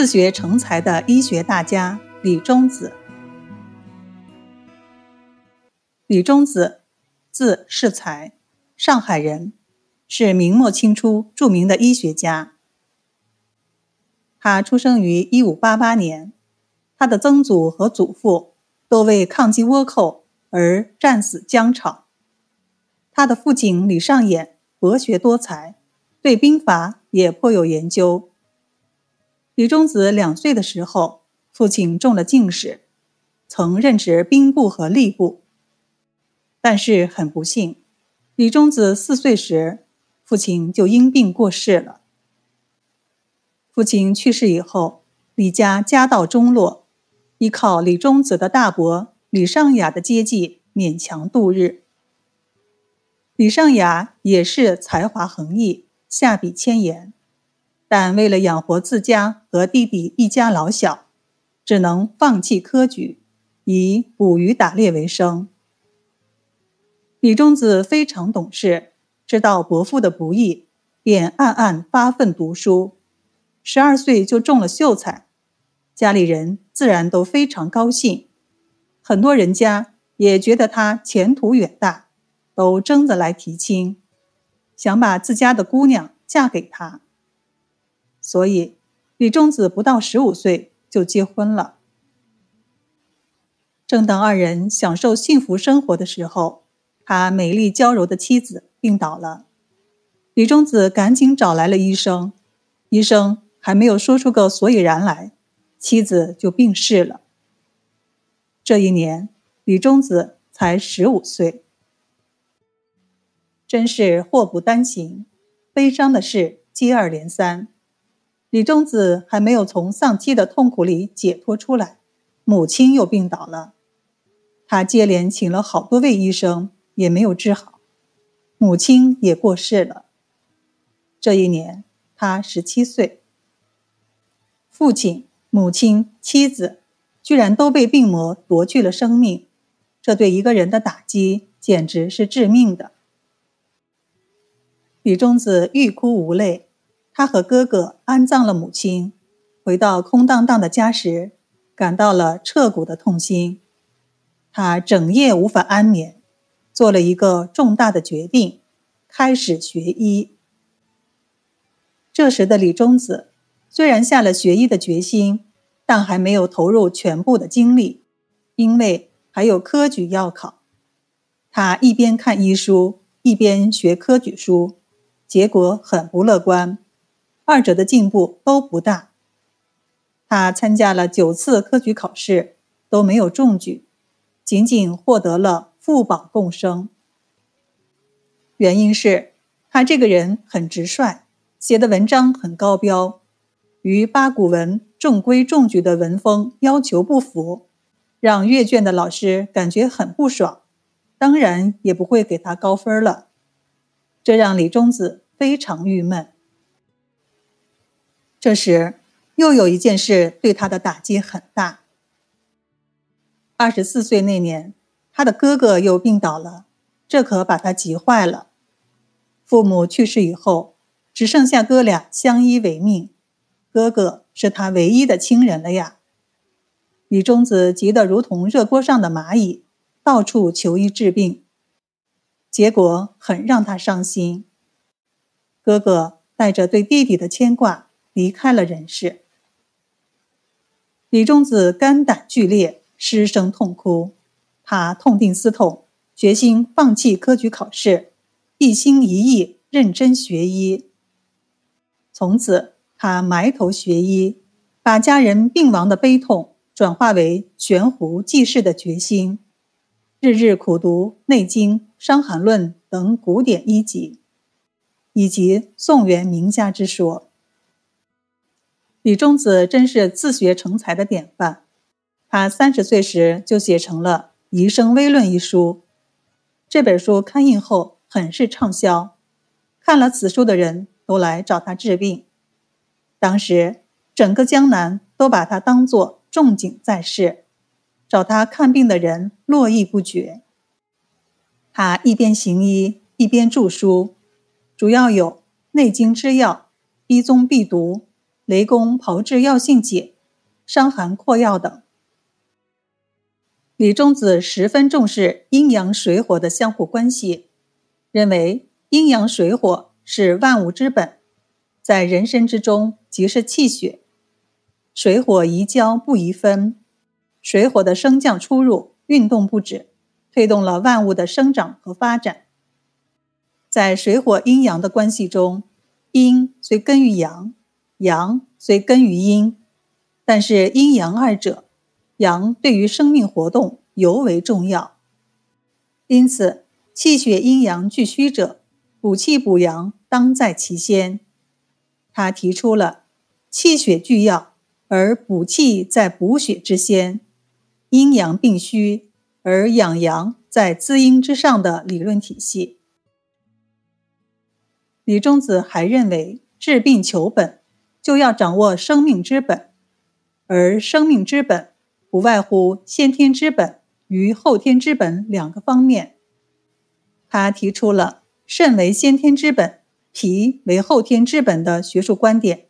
自学成才的医学大家李中子。李中子，字世才，上海人，是明末清初著名的医学家。他出生于一五八八年，他的曾祖和祖父都为抗击倭寇而战死疆场。他的父亲李尚衍博学多才，对兵法也颇有研究。李中子两岁的时候，父亲中了进士，曾任职兵部和吏部。但是很不幸，李中子四岁时，父亲就因病过世了。父亲去世以后，李家家道中落，依靠李中子的大伯李尚雅的接济，勉强度日。李尚雅也是才华横溢，下笔千言。但为了养活自家和弟弟一家老小，只能放弃科举，以捕鱼打猎为生。李中子非常懂事，知道伯父的不易，便暗暗发奋读书。十二岁就中了秀才，家里人自然都非常高兴。很多人家也觉得他前途远大，都争着来提亲，想把自家的姑娘嫁给他。所以，李中子不到十五岁就结婚了。正当二人享受幸福生活的时候，他美丽娇柔的妻子病倒了。李中子赶紧找来了医生，医生还没有说出个所以然来，妻子就病逝了。这一年，李中子才十五岁。真是祸不单行，悲伤的事接二连三。李中子还没有从丧妻的痛苦里解脱出来，母亲又病倒了。他接连请了好多位医生，也没有治好，母亲也过世了。这一年，他十七岁。父亲、母亲、妻子，居然都被病魔夺去了生命，这对一个人的打击简直是致命的。李中子欲哭无泪。他和哥哥安葬了母亲，回到空荡荡的家时，感到了彻骨的痛心。他整夜无法安眠，做了一个重大的决定，开始学医。这时的李中子虽然下了学医的决心，但还没有投入全部的精力，因为还有科举要考。他一边看医书，一边学科举书，结果很不乐观。二者的进步都不大。他参加了九次科举考试，都没有中举，仅仅获得了副榜贡生。原因是他这个人很直率，写的文章很高标，与八股文中规中矩的文风要求不符，让阅卷的老师感觉很不爽，当然也不会给他高分了。这让李中子非常郁闷。这时，又有一件事对他的打击很大。二十四岁那年，他的哥哥又病倒了，这可把他急坏了。父母去世以后，只剩下哥俩相依为命，哥哥是他唯一的亲人了呀。李中子急得如同热锅上的蚂蚁，到处求医治病，结果很让他伤心。哥哥带着对弟弟的牵挂。离开了人世，李中子肝胆俱裂，失声痛哭。他痛定思痛，决心放弃科举考试，一心一意认真学医。从此，他埋头学医，把家人病亡的悲痛转化为悬壶济世的决心，日日苦读《内经》《伤寒论》等古典医籍，以及宋元名家之说。李中子真是自学成才的典范。他三十岁时就写成了《医生微论》一书，这本书刊印后很是畅销，看了此书的人都来找他治病。当时整个江南都把他当作仲景在世，找他看病的人络绎不绝。他一边行医一边著书，主要有《内经之要》《医宗必读》。雷公炮制药性解、伤寒扩药等。李中子十分重视阴阳水火的相互关系，认为阴阳水火是万物之本，在人身之中即是气血，水火宜交不宜分，水火的升降出入、运动不止，推动了万物的生长和发展。在水火阴阳的关系中，阴虽根于阳，阳虽根于阴，但是阴阳二者。阳对于生命活动尤为重要，因此气血阴阳俱虚者，补气补阳当在其先。他提出了气血俱要，而补气在补血之先，阴阳并虚而养阳在滋阴之上的理论体系。李中子还认为，治病求本就要掌握生命之本，而生命之本。不外乎先天之本与后天之本两个方面。他提出了肾为先天之本，脾为后天之本的学术观点。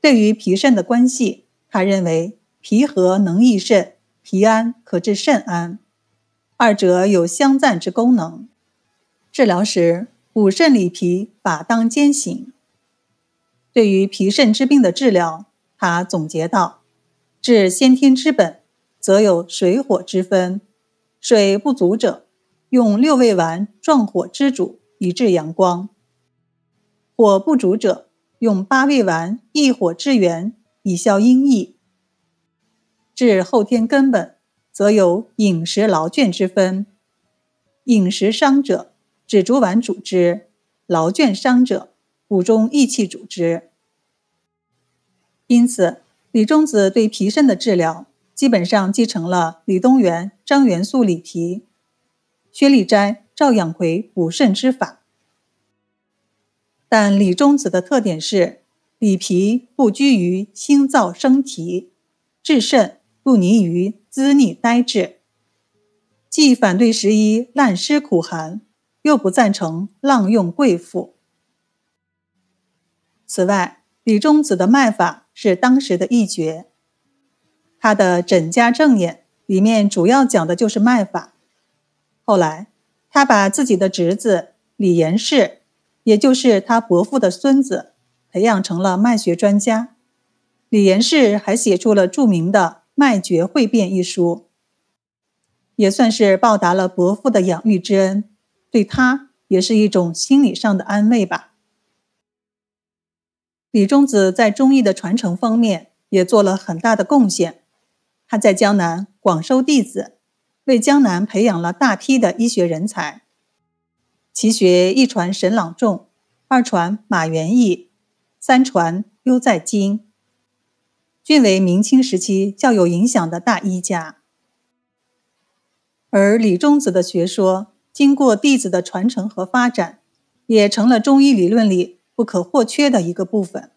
对于脾肾的关系，他认为脾和能益肾，脾安可治肾安，二者有相赞之功能。治疗时补肾理脾，法当兼行。对于脾肾之病的治疗，他总结道。治先天之本，则有水火之分。水不足者，用六味丸壮火之主，以治阳光；火不足者，用八味丸益火之源，以消阴翳。治后天根本，则有饮食劳倦之分。饮食伤者，止竹丸主之；劳倦伤者，补中益气主之。因此。李中子对脾肾的治疗，基本上继承了李东垣、张元素理脾、薛立斋、赵养奎补肾之法。但李中子的特点是，理脾不拘于心燥生提，治肾不泥于滋腻呆滞，既反对时医滥施苦寒，又不赞成浪用贵妇。此外，李中子的脉法。是当时的一绝。他的《诊家正眼》里面主要讲的就是脉法。后来，他把自己的侄子李延世，也就是他伯父的孙子，培养成了脉学专家。李延世还写出了著名的《脉诀汇变》一书，也算是报答了伯父的养育之恩，对他也是一种心理上的安慰吧。李中子在中医的传承方面也做了很大的贡献。他在江南广收弟子，为江南培养了大批的医学人才。其学一传沈朗仲，二传马元义，三传优在精，均为明清时期较有影响的大医家。而李中子的学说经过弟子的传承和发展，也成了中医理论里。不可或缺的一个部分。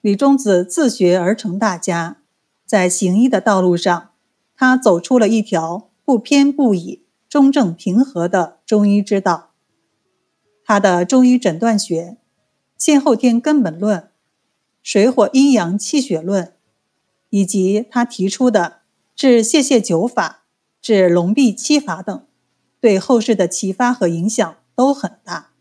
李中子自学而成大家，在行医的道路上，他走出了一条不偏不倚、中正平和的中医之道。他的《中医诊断学》《先后天根本论》《水火阴阳气血论》，以及他提出的治泄泻九法、治龙闭七法等，对后世的启发和影响都很大。